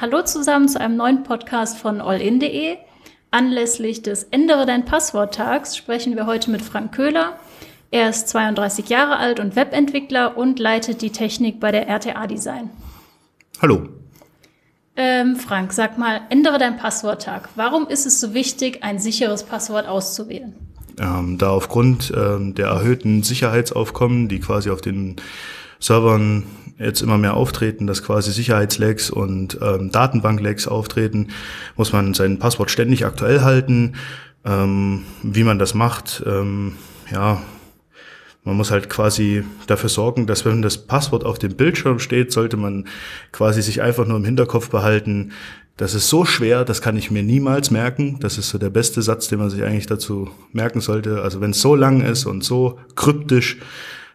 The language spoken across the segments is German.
Hallo zusammen zu einem neuen Podcast von allin.de. Anlässlich des Ändere dein Passwort-Tags sprechen wir heute mit Frank Köhler. Er ist 32 Jahre alt und Webentwickler und leitet die Technik bei der RTA Design. Hallo. Ähm, Frank, sag mal, ändere dein Passworttag. Warum ist es so wichtig, ein sicheres Passwort auszuwählen? Ähm, da aufgrund ähm, der erhöhten Sicherheitsaufkommen, die quasi auf den Servern jetzt immer mehr auftreten, dass quasi Sicherheitslecks und ähm, Datenbanklecks auftreten, muss man sein Passwort ständig aktuell halten. Ähm, wie man das macht, ähm, ja, man muss halt quasi dafür sorgen, dass wenn das Passwort auf dem Bildschirm steht, sollte man quasi sich einfach nur im Hinterkopf behalten, das ist so schwer, das kann ich mir niemals merken. Das ist so der beste Satz, den man sich eigentlich dazu merken sollte. Also wenn es so lang ist und so kryptisch,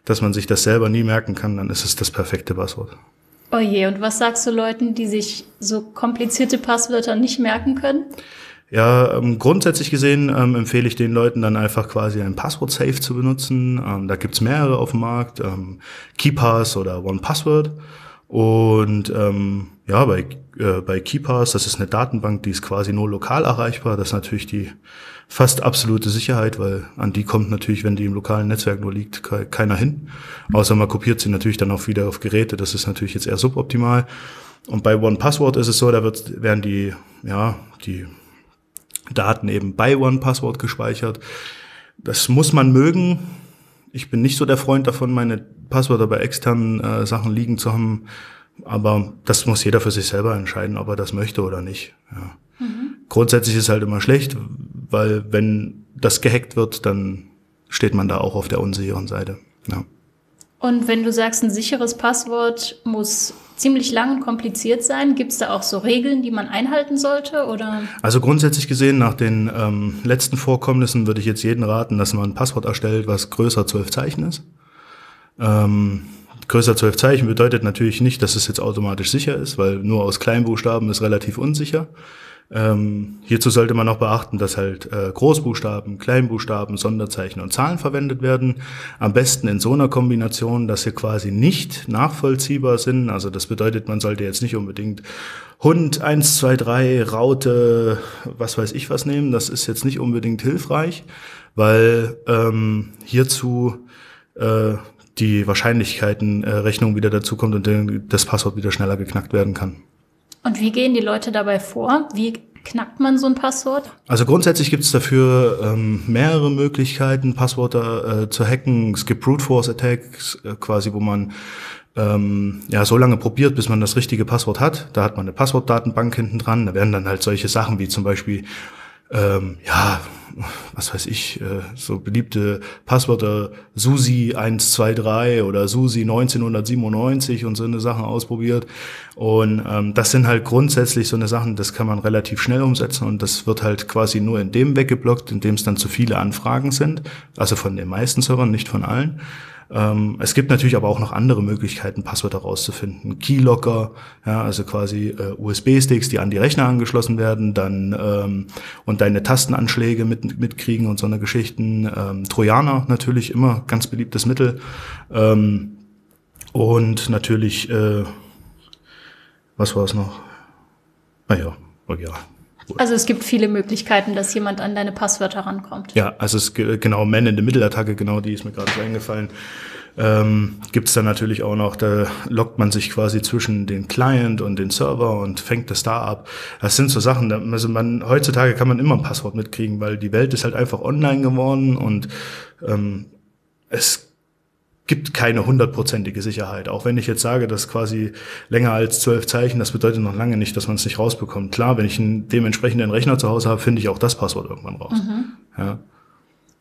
dass man sich das selber nie merken kann, dann ist es das perfekte Passwort. Oh je, und was sagst du Leuten, die sich so komplizierte Passwörter nicht merken können? Ja, ähm, grundsätzlich gesehen ähm, empfehle ich den Leuten dann einfach quasi ein Passwort-Safe zu benutzen. Ähm, da gibt's mehrere auf dem Markt, ähm, KeyPass oder OnePassword. Und ähm, ja, bei, äh, bei KeyPass, das ist eine Datenbank, die ist quasi nur lokal erreichbar. Das ist natürlich die fast absolute Sicherheit, weil an die kommt natürlich, wenn die im lokalen Netzwerk nur liegt, keiner hin. Außer man kopiert sie natürlich dann auch wieder auf Geräte. Das ist natürlich jetzt eher suboptimal. Und bei OnePassword ist es so, da wird, werden die, ja, die Daten eben bei OnePassword gespeichert. Das muss man mögen. Ich bin nicht so der Freund davon, meine Passwörter bei externen äh, Sachen liegen zu haben. Aber das muss jeder für sich selber entscheiden, ob er das möchte oder nicht. Ja. Mhm. Grundsätzlich ist es halt immer schlecht, weil wenn das gehackt wird, dann steht man da auch auf der unsicheren Seite. Ja. Und wenn du sagst, ein sicheres Passwort muss ziemlich lang und kompliziert sein, gibt es da auch so Regeln, die man einhalten sollte? Oder? Also grundsätzlich gesehen, nach den ähm, letzten Vorkommnissen würde ich jetzt jeden raten, dass man ein Passwort erstellt, was größer zwölf Zeichen ist. Ähm, größer zwölf Zeichen bedeutet natürlich nicht, dass es jetzt automatisch sicher ist, weil nur aus Kleinbuchstaben ist relativ unsicher. Ähm, hierzu sollte man auch beachten, dass halt äh, Großbuchstaben, Kleinbuchstaben, Sonderzeichen und Zahlen verwendet werden. Am besten in so einer Kombination, dass sie quasi nicht nachvollziehbar sind. Also das bedeutet, man sollte jetzt nicht unbedingt Hund 1, 2, 3, Raute, was weiß ich was nehmen. Das ist jetzt nicht unbedingt hilfreich, weil ähm, hierzu äh, die Wahrscheinlichkeitenrechnung äh, wieder dazukommt und das Passwort wieder schneller geknackt werden kann. Und wie gehen die Leute dabei vor? Wie knackt man so ein Passwort? Also grundsätzlich gibt es dafür ähm, mehrere Möglichkeiten, Passwörter äh, zu hacken. Es gibt Brute Force Attacks, äh, quasi, wo man ähm, ja so lange probiert, bis man das richtige Passwort hat. Da hat man eine Passwortdatenbank hinten dran. Da werden dann halt solche Sachen wie zum Beispiel ähm, ja, was weiß ich, äh, so beliebte Passwörter Susi 123 oder Susi 1997 und so eine Sachen ausprobiert. Und ähm, das sind halt grundsätzlich so eine Sachen, das kann man relativ schnell umsetzen und das wird halt quasi nur in dem weggeblockt, in dem es dann zu viele Anfragen sind. Also von den meisten Servern, nicht von allen. Ähm, es gibt natürlich aber auch noch andere Möglichkeiten, Passwörter rauszufinden. Keylocker, ja, also quasi äh, USB-Sticks, die an die Rechner angeschlossen werden, dann ähm, und deine Tastenanschläge mit, mitkriegen und so eine Geschichten. Ähm, Trojaner natürlich immer ganz beliebtes Mittel. Ähm, und natürlich, äh, was war es noch? Ah ja, ja, also es gibt viele Möglichkeiten, dass jemand an deine Passwörter rankommt. Ja, also es genau Man in the Middle Attacke, genau die ist mir gerade so eingefallen. Ähm, gibt es dann natürlich auch noch, da lockt man sich quasi zwischen den Client und den Server und fängt das da ab. Das sind so Sachen, also man, heutzutage kann man immer ein Passwort mitkriegen, weil die Welt ist halt einfach online geworden und ähm, es gibt keine hundertprozentige Sicherheit. Auch wenn ich jetzt sage, dass quasi länger als zwölf Zeichen, das bedeutet noch lange nicht, dass man es nicht rausbekommt. Klar, wenn ich einen dementsprechenden Rechner zu Hause habe, finde ich auch das Passwort irgendwann raus. Mhm. Ja.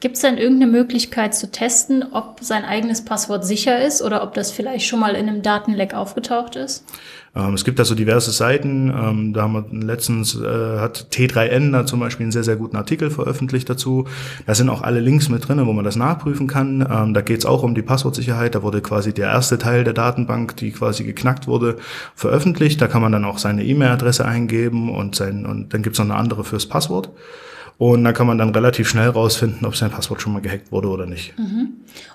Gibt es denn irgendeine Möglichkeit zu testen, ob sein eigenes Passwort sicher ist oder ob das vielleicht schon mal in einem Datenleck aufgetaucht ist? Ähm, es gibt da so diverse Seiten. Ähm, da haben wir letztens äh, hat T3N da zum Beispiel einen sehr, sehr guten Artikel veröffentlicht dazu. Da sind auch alle Links mit drin, wo man das nachprüfen kann. Ähm, da geht es auch um die Passwortsicherheit. Da wurde quasi der erste Teil der Datenbank, die quasi geknackt wurde, veröffentlicht. Da kann man dann auch seine E-Mail-Adresse eingeben und sein, und dann gibt es noch eine andere fürs Passwort. Und da kann man dann relativ schnell rausfinden, ob sein Passwort schon mal gehackt wurde oder nicht.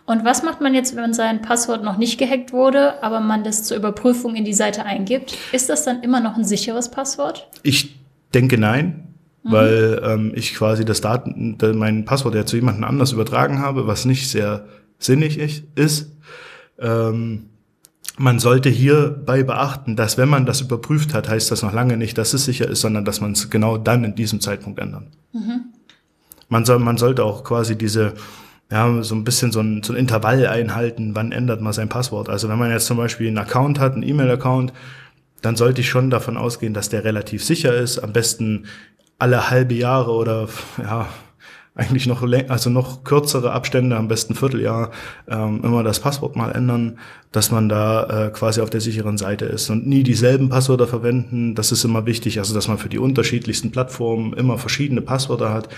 Und was macht man jetzt, wenn sein Passwort noch nicht gehackt wurde, aber man das zur Überprüfung in die Seite eingibt? Ist das dann immer noch ein sicheres Passwort? Ich denke nein, weil ähm, ich quasi das Daten, mein Passwort ja zu jemandem anders übertragen habe, was nicht sehr sinnig ist. Ähm, man sollte hierbei beachten, dass wenn man das überprüft hat, heißt das noch lange nicht, dass es sicher ist, sondern dass man es genau dann in diesem Zeitpunkt ändern. Man, soll, man sollte auch quasi diese, ja, so ein bisschen so ein, so ein Intervall einhalten, wann ändert man sein Passwort. Also wenn man jetzt zum Beispiel einen Account hat, einen E-Mail-Account, dann sollte ich schon davon ausgehen, dass der relativ sicher ist. Am besten alle halbe Jahre oder ja, eigentlich noch also noch kürzere Abstände, am besten Vierteljahr, ähm, immer das Passwort mal ändern, dass man da äh, quasi auf der sicheren Seite ist und nie dieselben Passwörter verwenden. Das ist immer wichtig, also dass man für die unterschiedlichsten Plattformen immer verschiedene Passwörter hat.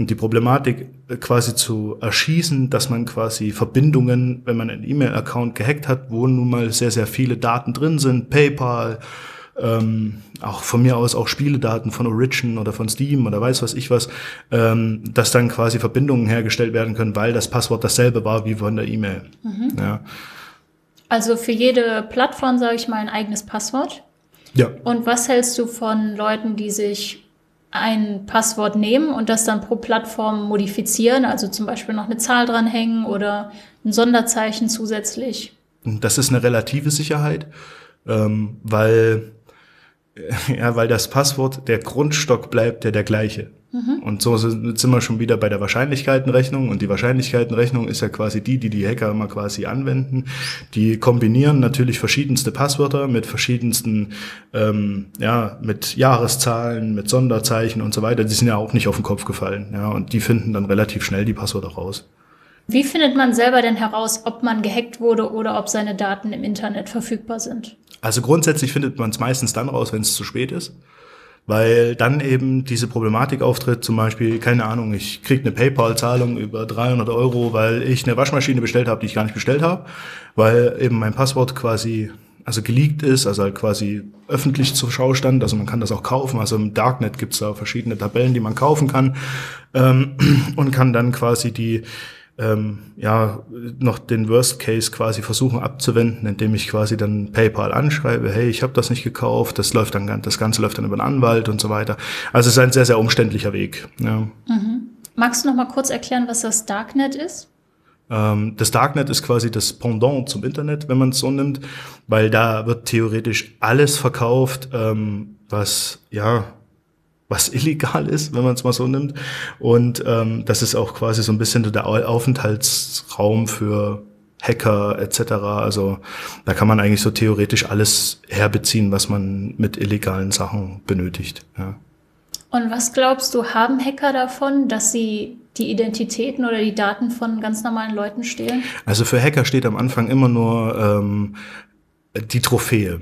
Und die Problematik äh, quasi zu erschießen, dass man quasi Verbindungen, wenn man einen E-Mail-Account gehackt hat, wo nun mal sehr, sehr viele Daten drin sind, PayPal, ähm, auch von mir aus auch Spieledaten von Origin oder von Steam oder weiß was ich was, ähm, dass dann quasi Verbindungen hergestellt werden können, weil das Passwort dasselbe war wie von der E-Mail. Ja. Also für jede Plattform sage ich mal ein eigenes Passwort. ja. Und was hältst du von Leuten, die sich ein Passwort nehmen und das dann pro Plattform modifizieren, also zum Beispiel noch eine Zahl dranhängen oder ein Sonderzeichen zusätzlich? Das ist eine relative Sicherheit, ähm, weil, ja, weil das Passwort, der Grundstock bleibt ja der gleiche. Und so sind sind wir schon wieder bei der Wahrscheinlichkeitenrechnung. Und die Wahrscheinlichkeitenrechnung ist ja quasi die, die die Hacker immer quasi anwenden. Die kombinieren natürlich verschiedenste Passwörter mit verschiedensten, ähm, ja, mit Jahreszahlen, mit Sonderzeichen und so weiter. Die sind ja auch nicht auf den Kopf gefallen. Ja, und die finden dann relativ schnell die Passwörter raus. Wie findet man selber denn heraus, ob man gehackt wurde oder ob seine Daten im Internet verfügbar sind? Also grundsätzlich findet man es meistens dann raus, wenn es zu spät ist. Weil dann eben diese Problematik auftritt, zum Beispiel, keine Ahnung, ich krieg eine PayPal-Zahlung über 300 Euro, weil ich eine Waschmaschine bestellt habe, die ich gar nicht bestellt habe, weil eben mein Passwort quasi also geleakt ist, also halt quasi öffentlich zur Schau stand, also man kann das auch kaufen, also im Darknet gibt's da verschiedene Tabellen, die man kaufen kann ähm, und kann dann quasi die ähm, ja noch den Worst Case quasi versuchen abzuwenden, indem ich quasi dann PayPal anschreibe, hey, ich habe das nicht gekauft, das läuft dann das Ganze läuft dann über einen Anwalt und so weiter. Also es ist ein sehr sehr umständlicher Weg. Ja. Magst du noch mal kurz erklären, was das Darknet ist? Ähm, das Darknet ist quasi das Pendant zum Internet, wenn man es so nimmt, weil da wird theoretisch alles verkauft, ähm, was ja was illegal ist, wenn man es mal so nimmt. Und ähm, das ist auch quasi so ein bisschen der Au- Aufenthaltsraum für Hacker etc. Also da kann man eigentlich so theoretisch alles herbeziehen, was man mit illegalen Sachen benötigt. Ja. Und was glaubst du, haben Hacker davon, dass sie die Identitäten oder die Daten von ganz normalen Leuten stehlen? Also für Hacker steht am Anfang immer nur ähm, die Trophäe.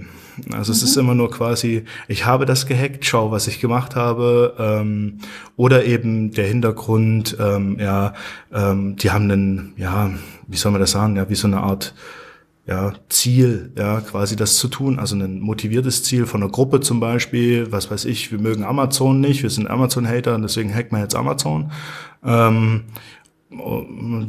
Also es ist immer nur quasi, ich habe das gehackt, schau, was ich gemacht habe. Ähm, oder eben der Hintergrund, ähm, ja, ähm, die haben einen, ja, wie soll man das sagen, ja, wie so eine Art ja, Ziel, ja, quasi das zu tun, also ein motiviertes Ziel von einer Gruppe zum Beispiel, was weiß ich, wir mögen Amazon nicht, wir sind Amazon-Hater und deswegen hacken wir jetzt Amazon. Ähm,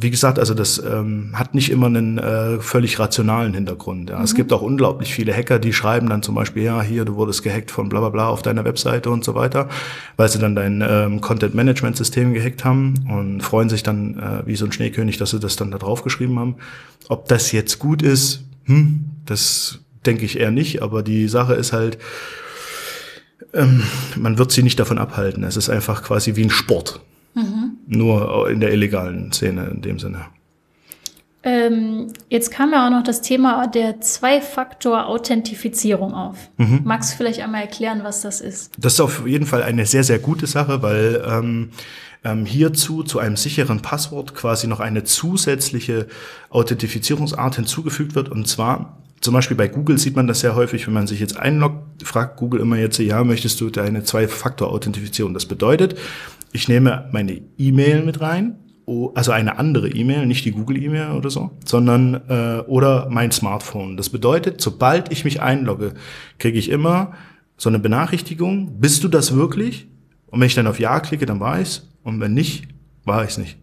wie gesagt, also das ähm, hat nicht immer einen äh, völlig rationalen Hintergrund. Ja. Es gibt auch unglaublich viele Hacker, die schreiben dann zum Beispiel, ja, hier, du wurdest gehackt von bla bla bla auf deiner Webseite und so weiter, weil sie dann dein ähm, Content-Management-System gehackt haben und freuen sich dann äh, wie so ein Schneekönig, dass sie das dann da drauf geschrieben haben. Ob das jetzt gut ist, hm, das denke ich eher nicht, aber die Sache ist halt, ähm, man wird sie nicht davon abhalten. Es ist einfach quasi wie ein Sport. Nur in der illegalen Szene in dem Sinne. Ähm, jetzt kam ja auch noch das Thema der Zwei-Faktor-Authentifizierung auf. Magst du vielleicht einmal erklären, was das ist? Das ist auf jeden Fall eine sehr, sehr gute Sache, weil ähm, ähm, hierzu zu einem sicheren Passwort quasi noch eine zusätzliche Authentifizierungsart hinzugefügt wird. Und zwar zum Beispiel bei Google sieht man das sehr häufig, wenn man sich jetzt einloggt, fragt Google immer jetzt, ja, möchtest du deine Zwei-Faktor-Authentifizierung? Das bedeutet, ich nehme meine E-Mail mit rein, also eine andere E-Mail, nicht die Google-E-Mail oder so, sondern äh, oder mein Smartphone. Das bedeutet, sobald ich mich einlogge, kriege ich immer so eine Benachrichtigung, bist du das wirklich? Und wenn ich dann auf Ja klicke, dann war ich's. Und wenn nicht, war ich's nicht.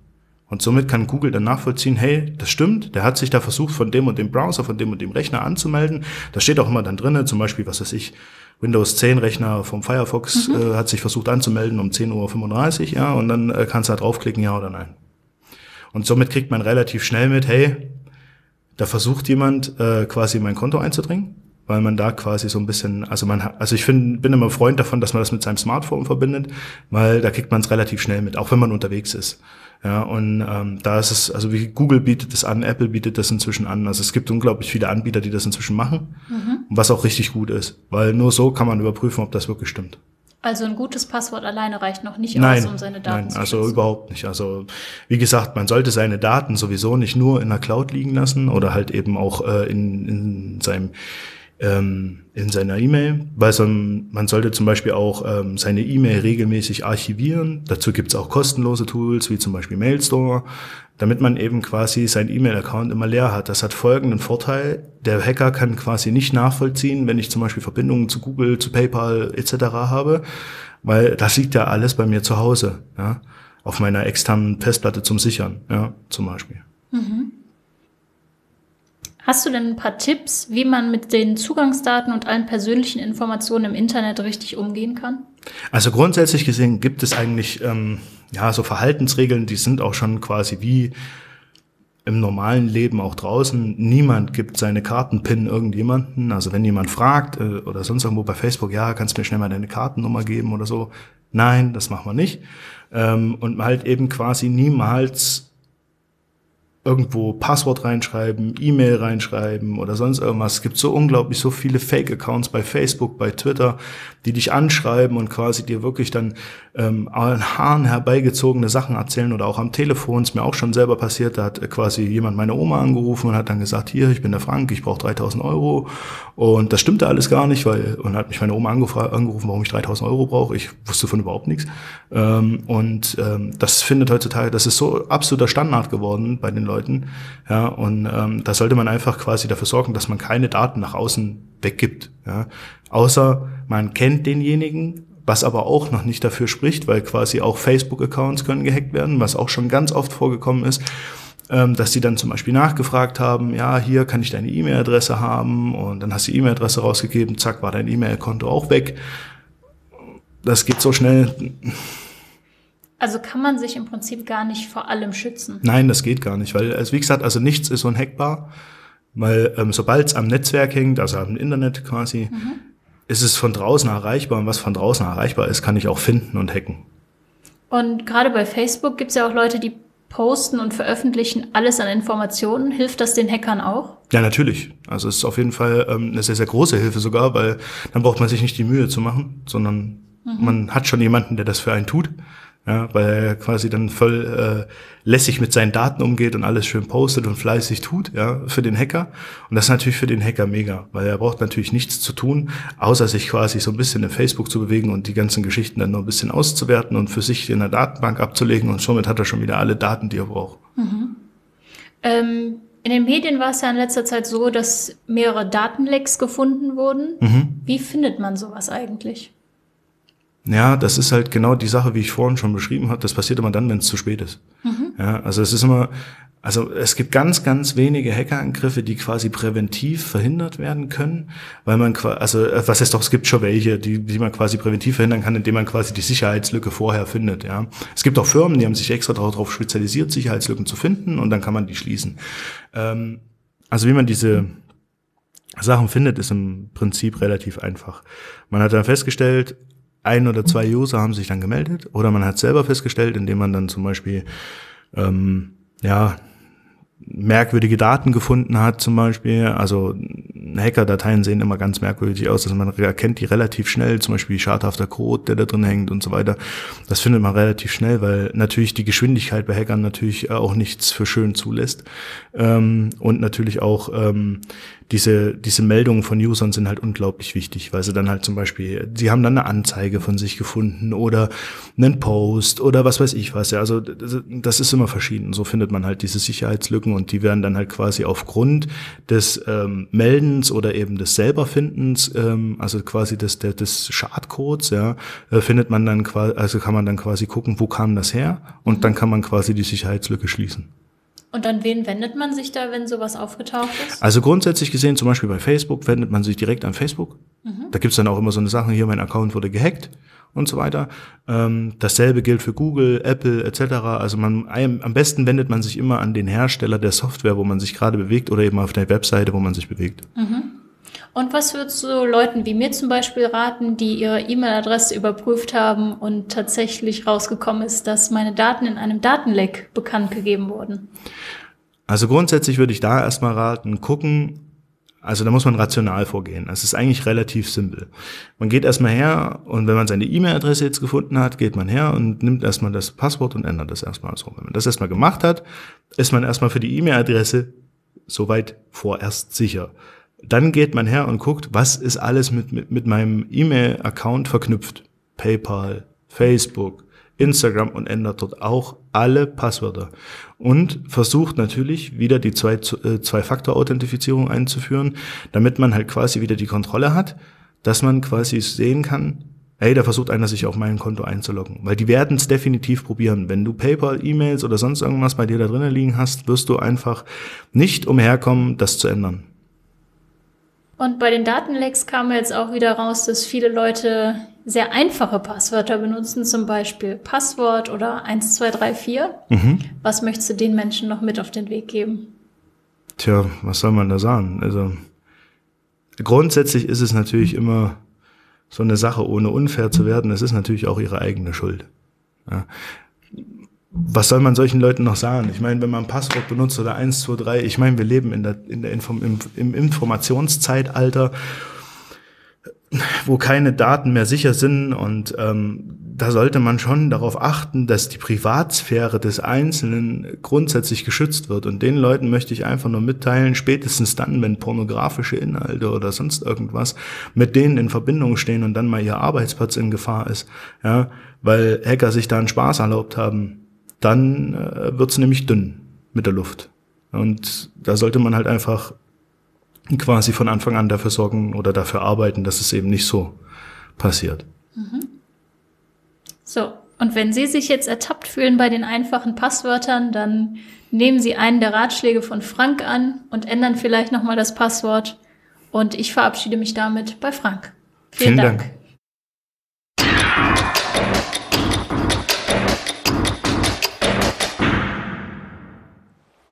Und somit kann Google dann nachvollziehen, hey, das stimmt, der hat sich da versucht, von dem und dem Browser, von dem und dem Rechner anzumelden. Da steht auch immer dann drinnen, zum Beispiel, was weiß ich, Windows 10 Rechner vom Firefox mhm. äh, hat sich versucht anzumelden um 10.35 Uhr, ja, und dann äh, kannst du da draufklicken, ja oder nein. Und somit kriegt man relativ schnell mit, hey, da versucht jemand äh, quasi mein Konto einzudringen, weil man da quasi so ein bisschen, also man, also ich find, bin immer Freund davon, dass man das mit seinem Smartphone verbindet, weil da kriegt man es relativ schnell mit, auch wenn man unterwegs ist. Ja, und ähm, da ist es, also wie Google bietet das an, Apple bietet das inzwischen an. Also es gibt unglaublich viele Anbieter, die das inzwischen machen, mhm. was auch richtig gut ist, weil nur so kann man überprüfen, ob das wirklich stimmt. Also ein gutes Passwort alleine reicht noch nicht nein, aus, um seine Daten nein, zu also überhaupt nicht. Also wie gesagt, man sollte seine Daten sowieso nicht nur in der Cloud liegen lassen oder halt eben auch äh, in, in seinem ähm, in seiner E-Mail, weil so, man sollte zum Beispiel auch ähm, seine E-Mail regelmäßig archivieren. Dazu gibt's auch kostenlose Tools, wie zum Beispiel Mailstore, damit man eben quasi sein E-Mail-Account immer leer hat. Das hat folgenden Vorteil. Der Hacker kann quasi nicht nachvollziehen, wenn ich zum Beispiel Verbindungen zu Google, zu PayPal etc. habe, weil das liegt ja alles bei mir zu Hause, ja, auf meiner externen Festplatte zum Sichern, ja, zum Beispiel. Mhm. Hast du denn ein paar Tipps, wie man mit den Zugangsdaten und allen persönlichen Informationen im Internet richtig umgehen kann? Also grundsätzlich gesehen gibt es eigentlich ähm, ja so Verhaltensregeln, die sind auch schon quasi wie im normalen Leben auch draußen. Niemand gibt seine Kartenpin irgendjemanden. Also wenn jemand fragt äh, oder sonst irgendwo bei Facebook, ja, kannst du mir schnell mal deine Kartennummer geben oder so. Nein, das machen wir nicht. Ähm, und halt eben quasi niemals irgendwo Passwort reinschreiben, E-Mail reinschreiben oder sonst irgendwas. Es gibt so unglaublich so viele Fake-Accounts bei Facebook, bei Twitter, die dich anschreiben und quasi dir wirklich dann ähm, an Haaren herbeigezogene Sachen erzählen oder auch am Telefon. Ist mir auch schon selber passiert. Da hat quasi jemand meine Oma angerufen und hat dann gesagt, hier, ich bin der Frank, ich brauche 3000 Euro. Und das stimmte alles gar nicht, weil, und hat mich meine Oma angerufen, warum ich 3000 Euro brauche. Ich wusste von überhaupt nichts. Ähm, und ähm, das findet heutzutage, das ist so absoluter Standard geworden bei den Leuten Leuten. Ja, und ähm, da sollte man einfach quasi dafür sorgen, dass man keine Daten nach außen weggibt. Ja. Außer man kennt denjenigen, was aber auch noch nicht dafür spricht, weil quasi auch Facebook-Accounts können gehackt werden, was auch schon ganz oft vorgekommen ist ähm, dass sie dann zum Beispiel nachgefragt haben, ja, hier kann ich deine E-Mail-Adresse haben und dann hast du die E-Mail-Adresse rausgegeben, zack, war dein E-Mail-Konto auch weg. Das geht so schnell. Also kann man sich im Prinzip gar nicht vor allem schützen. Nein, das geht gar nicht, weil, also wie gesagt, also nichts ist unhackbar, weil ähm, sobald es am Netzwerk hängt, also am Internet quasi, mhm. ist es von draußen erreichbar und was von draußen erreichbar ist, kann ich auch finden und hacken. Und gerade bei Facebook gibt es ja auch Leute, die posten und veröffentlichen alles an Informationen. Hilft das den Hackern auch? Ja, natürlich. Also es ist auf jeden Fall ähm, eine sehr, sehr große Hilfe sogar, weil dann braucht man sich nicht die Mühe zu machen, sondern mhm. man hat schon jemanden, der das für einen tut ja, weil er quasi dann voll äh, lässig mit seinen Daten umgeht und alles schön postet und fleißig tut, ja, für den Hacker. Und das ist natürlich für den Hacker mega, weil er braucht natürlich nichts zu tun, außer sich quasi so ein bisschen in Facebook zu bewegen und die ganzen Geschichten dann noch ein bisschen auszuwerten und für sich in der Datenbank abzulegen und somit hat er schon wieder alle Daten, die er braucht. Mhm. Ähm, in den Medien war es ja in letzter Zeit so, dass mehrere Datenlecks gefunden wurden. Mhm. Wie findet man sowas eigentlich? Ja, das ist halt genau die Sache, wie ich vorhin schon beschrieben habe. Das passiert immer dann, wenn es zu spät ist. Mhm. Ja, also es ist immer, also es gibt ganz, ganz wenige Hackerangriffe, die quasi präventiv verhindert werden können, weil man quasi, also äh, was heißt doch, es gibt schon welche, die, die man quasi präventiv verhindern kann, indem man quasi die Sicherheitslücke vorher findet. Ja, es gibt auch Firmen, die haben sich extra darauf spezialisiert, Sicherheitslücken zu finden und dann kann man die schließen. Ähm, also wie man diese Sachen findet, ist im Prinzip relativ einfach. Man hat dann festgestellt, ein oder zwei User haben sich dann gemeldet oder man hat selber festgestellt, indem man dann zum Beispiel ähm, ja merkwürdige Daten gefunden hat, zum Beispiel. Also Hacker-Dateien sehen immer ganz merkwürdig aus, also man erkennt die relativ schnell, zum Beispiel schadhafter Code, der da drin hängt und so weiter. Das findet man relativ schnell, weil natürlich die Geschwindigkeit bei Hackern natürlich auch nichts für schön zulässt. Ähm, und natürlich auch ähm, diese, diese Meldungen von Usern sind halt unglaublich wichtig, weil sie dann halt zum Beispiel, sie haben dann eine Anzeige von sich gefunden oder einen Post oder was weiß ich was. Ja, also das ist immer verschieden. So findet man halt diese Sicherheitslücken und die werden dann halt quasi aufgrund des ähm, Meldens oder eben des Selberfindens, ähm, also quasi des, des, des Schadcodes, ja, äh, findet man dann quasi, also kann man dann quasi gucken, wo kam das her und dann kann man quasi die Sicherheitslücke schließen. Und an wen wendet man sich da, wenn sowas aufgetaucht ist? Also grundsätzlich gesehen, zum Beispiel bei Facebook, wendet man sich direkt an Facebook. Mhm. Da gibt's dann auch immer so eine Sache, hier mein Account wurde gehackt und so weiter. Ähm, dasselbe gilt für Google, Apple etc. Also man am besten wendet man sich immer an den Hersteller der Software, wo man sich gerade bewegt oder eben auf der Webseite, wo man sich bewegt. Mhm. Und was würdest du Leuten wie mir zum Beispiel raten, die ihre E-Mail-Adresse überprüft haben und tatsächlich rausgekommen ist, dass meine Daten in einem Datenleck bekannt gegeben wurden? Also grundsätzlich würde ich da erstmal raten, gucken, also da muss man rational vorgehen. Es ist eigentlich relativ simpel. Man geht erstmal her und wenn man seine E-Mail-Adresse jetzt gefunden hat, geht man her und nimmt erstmal das Passwort und ändert das erstmal so. Wenn man das erstmal gemacht hat, ist man erstmal für die E-Mail-Adresse soweit vorerst sicher. Dann geht man her und guckt, was ist alles mit, mit, mit meinem E-Mail-Account verknüpft. PayPal, Facebook, Instagram und ändert dort auch alle Passwörter. Und versucht natürlich wieder die äh, Zwei-Faktor-Authentifizierung einzuführen, damit man halt quasi wieder die Kontrolle hat, dass man quasi sehen kann, hey, da versucht einer sich auf mein Konto einzuloggen. Weil die werden es definitiv probieren. Wenn du PayPal, E-Mails oder sonst irgendwas bei dir da drinnen liegen hast, wirst du einfach nicht umherkommen, das zu ändern. Und bei den Datenlecks kam jetzt auch wieder raus, dass viele Leute sehr einfache Passwörter benutzen, zum Beispiel Passwort oder 1234. Mhm. Was möchtest du den Menschen noch mit auf den Weg geben? Tja, was soll man da sagen? Also grundsätzlich ist es natürlich immer so eine Sache, ohne unfair zu werden. Es ist natürlich auch ihre eigene Schuld. Ja was soll man solchen Leuten noch sagen? Ich meine, wenn man ein Passwort benutzt oder 1, 2, 3, ich meine, wir leben in der, in der Inform im, im Informationszeitalter, wo keine Daten mehr sicher sind und ähm, da sollte man schon darauf achten, dass die Privatsphäre des Einzelnen grundsätzlich geschützt wird. Und den Leuten möchte ich einfach nur mitteilen, spätestens dann, wenn pornografische Inhalte oder sonst irgendwas mit denen in Verbindung stehen und dann mal ihr Arbeitsplatz in Gefahr ist, ja, weil Hacker sich da einen Spaß erlaubt haben, dann äh, wird es nämlich dünn mit der Luft. Und da sollte man halt einfach quasi von Anfang an dafür sorgen oder dafür arbeiten, dass es eben nicht so passiert. Mhm. So, und wenn Sie sich jetzt ertappt fühlen bei den einfachen Passwörtern, dann nehmen Sie einen der Ratschläge von Frank an und ändern vielleicht nochmal das Passwort. Und ich verabschiede mich damit bei Frank. Vielen, Vielen Dank. Dank.